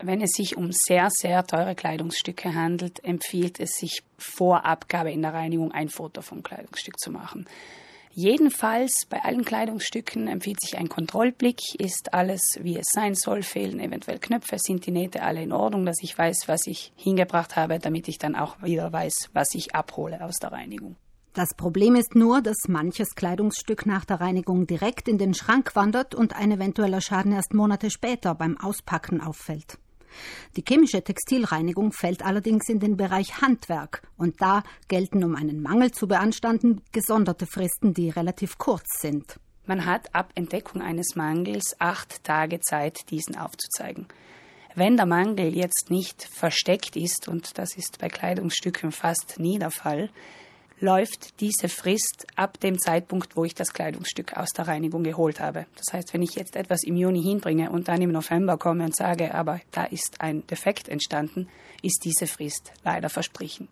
Wenn es sich um sehr, sehr teure Kleidungsstücke handelt, empfiehlt es sich vor Abgabe in der Reinigung ein Foto vom Kleidungsstück zu machen. Jedenfalls bei allen Kleidungsstücken empfiehlt sich ein Kontrollblick. Ist alles, wie es sein soll? Fehlen eventuell Knöpfe? Sind die Nähte alle in Ordnung, dass ich weiß, was ich hingebracht habe, damit ich dann auch wieder weiß, was ich abhole aus der Reinigung? Das Problem ist nur, dass manches Kleidungsstück nach der Reinigung direkt in den Schrank wandert und ein eventueller Schaden erst Monate später beim Auspacken auffällt. Die chemische Textilreinigung fällt allerdings in den Bereich Handwerk und da gelten, um einen Mangel zu beanstanden, gesonderte Fristen, die relativ kurz sind. Man hat ab Entdeckung eines Mangels acht Tage Zeit, diesen aufzuzeigen. Wenn der Mangel jetzt nicht versteckt ist, und das ist bei Kleidungsstücken fast nie der Fall, läuft diese Frist ab dem Zeitpunkt, wo ich das Kleidungsstück aus der Reinigung geholt habe. Das heißt, wenn ich jetzt etwas im Juni hinbringe und dann im November komme und sage, aber da ist ein Defekt entstanden, ist diese Frist leider verstrichen.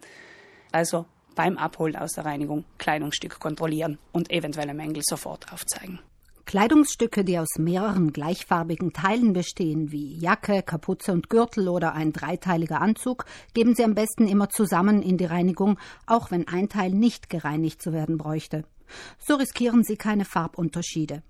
Also beim Abholen aus der Reinigung Kleidungsstück kontrollieren und eventuelle Mängel sofort aufzeigen. Kleidungsstücke, die aus mehreren gleichfarbigen Teilen bestehen, wie Jacke, Kapuze und Gürtel oder ein dreiteiliger Anzug, geben Sie am besten immer zusammen in die Reinigung, auch wenn ein Teil nicht gereinigt zu werden bräuchte. So riskieren Sie keine Farbunterschiede.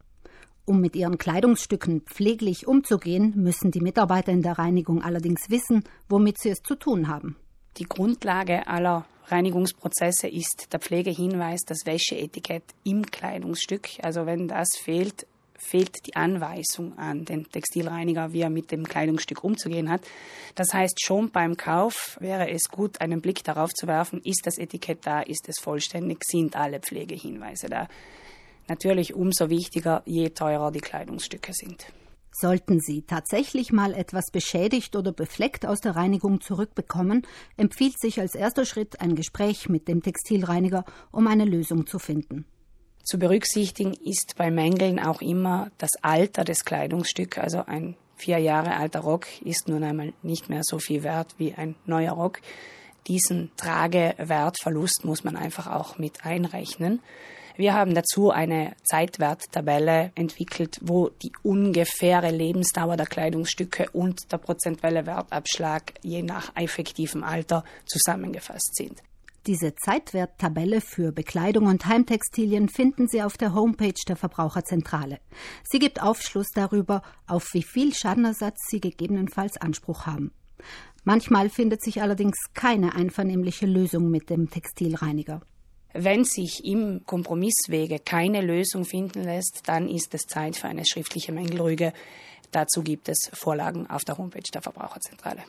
Um mit ihren Kleidungsstücken pfleglich umzugehen, müssen die Mitarbeiter in der Reinigung allerdings wissen, womit sie es zu tun haben. Die Grundlage aller Reinigungsprozesse ist der Pflegehinweis, das Wäscheetikett im Kleidungsstück. Also wenn das fehlt, fehlt die Anweisung an den Textilreiniger, wie er mit dem Kleidungsstück umzugehen hat. Das heißt, schon beim Kauf wäre es gut, einen Blick darauf zu werfen, ist das Etikett da, ist es vollständig, sind alle Pflegehinweise da. Natürlich umso wichtiger, je teurer die Kleidungsstücke sind. Sollten Sie tatsächlich mal etwas beschädigt oder befleckt aus der Reinigung zurückbekommen, empfiehlt sich als erster Schritt ein Gespräch mit dem Textilreiniger, um eine Lösung zu finden. Zu berücksichtigen ist bei Mängeln auch immer das Alter des Kleidungsstücks. Also ein vier Jahre alter Rock ist nun einmal nicht mehr so viel wert wie ein neuer Rock. Diesen Tragewertverlust muss man einfach auch mit einrechnen. Wir haben dazu eine Zeitwerttabelle entwickelt, wo die ungefähre Lebensdauer der Kleidungsstücke und der prozentuelle Wertabschlag je nach effektivem Alter zusammengefasst sind. Diese Zeitwerttabelle für Bekleidung und Heimtextilien finden Sie auf der Homepage der Verbraucherzentrale. Sie gibt Aufschluss darüber, auf wie viel Schadenersatz Sie gegebenenfalls Anspruch haben. Manchmal findet sich allerdings keine einvernehmliche Lösung mit dem Textilreiniger. Wenn sich im Kompromisswege keine Lösung finden lässt, dann ist es Zeit für eine schriftliche Mängelrüge. Dazu gibt es Vorlagen auf der Homepage der Verbraucherzentrale.